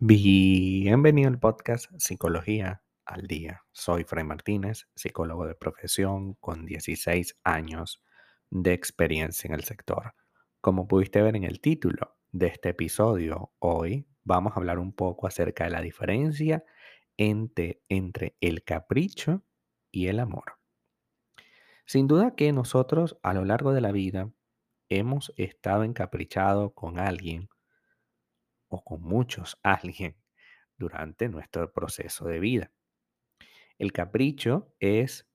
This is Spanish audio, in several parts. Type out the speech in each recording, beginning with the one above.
Bienvenido al podcast Psicología al Día. Soy Fray Martínez, psicólogo de profesión con 16 años de experiencia en el sector. Como pudiste ver en el título de este episodio, hoy vamos a hablar un poco acerca de la diferencia entre, entre el capricho y el amor. Sin duda que nosotros a lo largo de la vida hemos estado encaprichados con alguien o con muchos alguien durante nuestro proceso de vida. El capricho es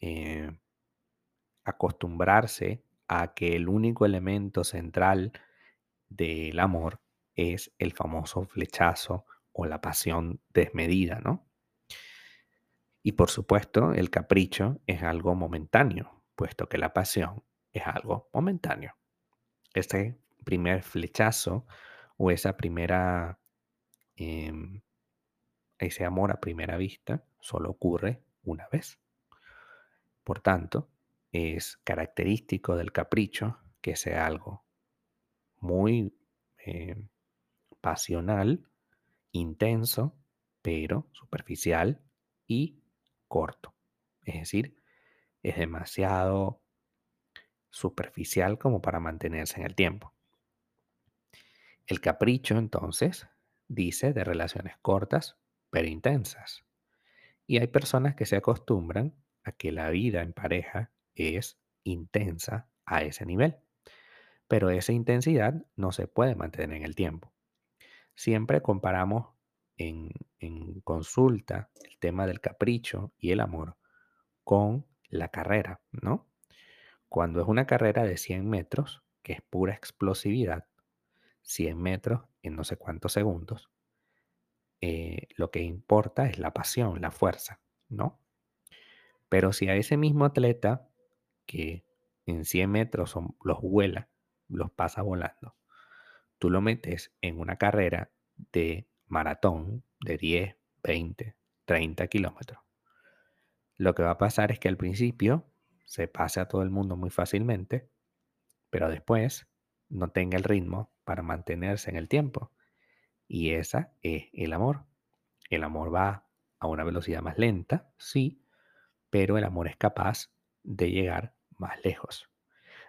eh, acostumbrarse a que el único elemento central del amor es el famoso flechazo o la pasión desmedida, ¿no? Y por supuesto, el capricho es algo momentáneo, puesto que la pasión es algo momentáneo. Este primer flechazo o esa primera, em, ese amor a primera vista solo ocurre una vez. Por tanto, es característico del capricho que sea algo muy em, pasional, intenso, pero superficial y corto. Es decir, es demasiado superficial como para mantenerse en el tiempo. El capricho, entonces, dice de relaciones cortas pero intensas. Y hay personas que se acostumbran a que la vida en pareja es intensa a ese nivel. Pero esa intensidad no se puede mantener en el tiempo. Siempre comparamos en, consulta el tema del capricho y el amor con la carrera, ¿no? Cuando es una carrera de 100 metros, que es pura explosividad, 100 metros en no sé cuántos segundos, eh, lo que importa es la pasión, la fuerza, ¿no? Pero si a ese mismo atleta que en 100 metros los vuela, los pasa volando, tú lo metes en una carrera de maratón de 10, 20, 30 kilómetros, lo que va a pasar es que al principio se pase a todo el mundo muy fácilmente, pero después no tenga el ritmo para mantenerse en el tiempo. Y esa es el amor. El amor va a una velocidad más lenta, sí, pero el amor es capaz de llegar más lejos,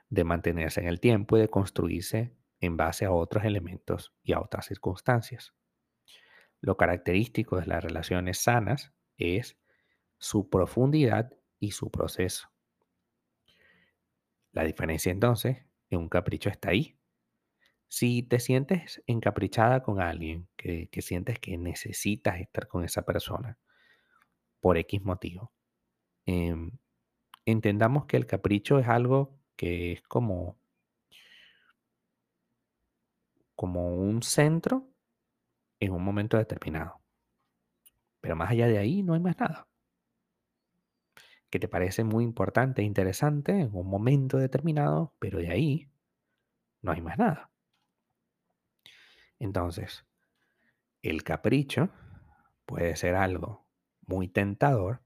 de mantenerse en el tiempo y de construirse en base a otros elementos y a otras circunstancias. Lo característico de las relaciones sanas es su profundidad y su proceso. La diferencia entonces en un capricho está ahí, si te sientes encaprichada con alguien, que, sientes que necesitas estar con esa persona por X motivo, em, entendamos que el capricho es algo que es como, como un centro en un momento determinado. Pero más allá de ahí no hay más nada. Que te parece muy importante e interesante en un momento determinado, pero de ahí no hay más nada. Entonces, el capricho puede ser algo muy tentador,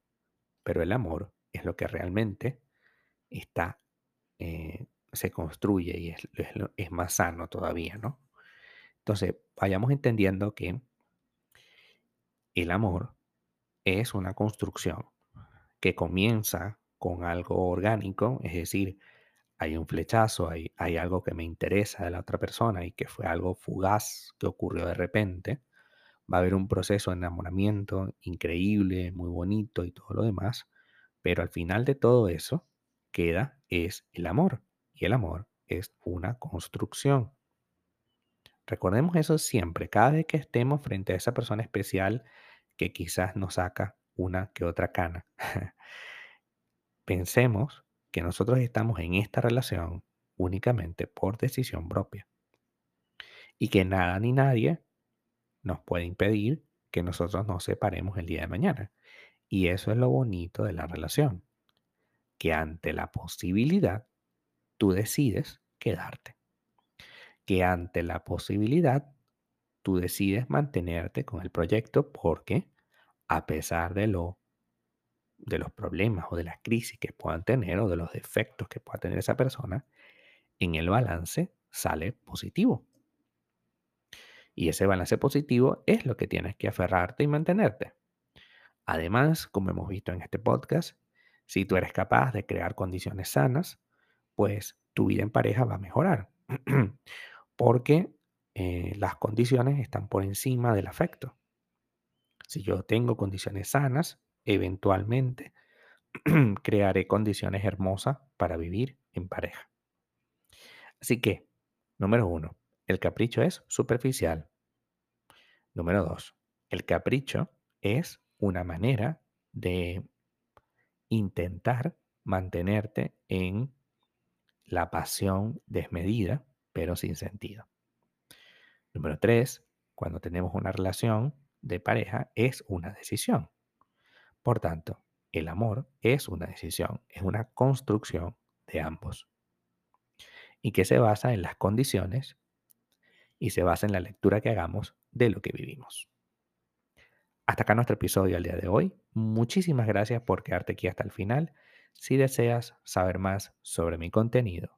pero el amor es lo que realmente está, eh, se construye y es, es más sano todavía, ¿no? Entonces, vayamos entendiendo que el amor es una construcción que comienza con algo orgánico, es decir, hay un flechazo, hay, hay algo que me interesa de la otra persona y que fue algo fugaz que ocurrió de repente, va a haber un proceso de enamoramiento increíble, muy bonito y todo lo demás, pero al final de todo eso queda es el amor y el amor es una construcción. Recordemos eso siempre, cada vez que estemos frente a esa persona especial que quizás nos saca una que otra cana. Pensemos que nosotros estamos en esta relación únicamente por decisión propia. Y que nada ni nadie nos puede impedir que nosotros nos separemos el día de mañana. Y eso es lo bonito de la relación. Que ante la posibilidad, tú decides quedarte. Que ante la posibilidad, tú decides mantenerte con el proyecto porque a pesar de lo de los problemas o de las crisis que puedan tener o de los defectos que pueda tener esa persona, en el balance sale positivo. Y ese balance positivo es lo que tienes que aferrarte y mantenerte. Además, como hemos visto en este podcast, si tú eres capaz de crear condiciones sanas, pues tu vida en pareja va a mejorar. Porque eh, las condiciones están por encima del afecto. Si yo tengo condiciones sanas, eventualmente crearé condiciones hermosas para vivir en pareja. Así que, número uno, el capricho es superficial. Número dos, el capricho es una manera de intentar mantenerte en la pasión desmedida, pero sin sentido. Número tres, cuando tenemos una relación de pareja, es una decisión. Por tanto, el amor es una decisión, es una construcción de ambos. Y que se basa en las condiciones y se basa en la lectura que hagamos de lo que vivimos. Hasta acá nuestro episodio al día de hoy. Muchísimas gracias por quedarte aquí hasta el final. Si deseas saber más sobre mi contenido,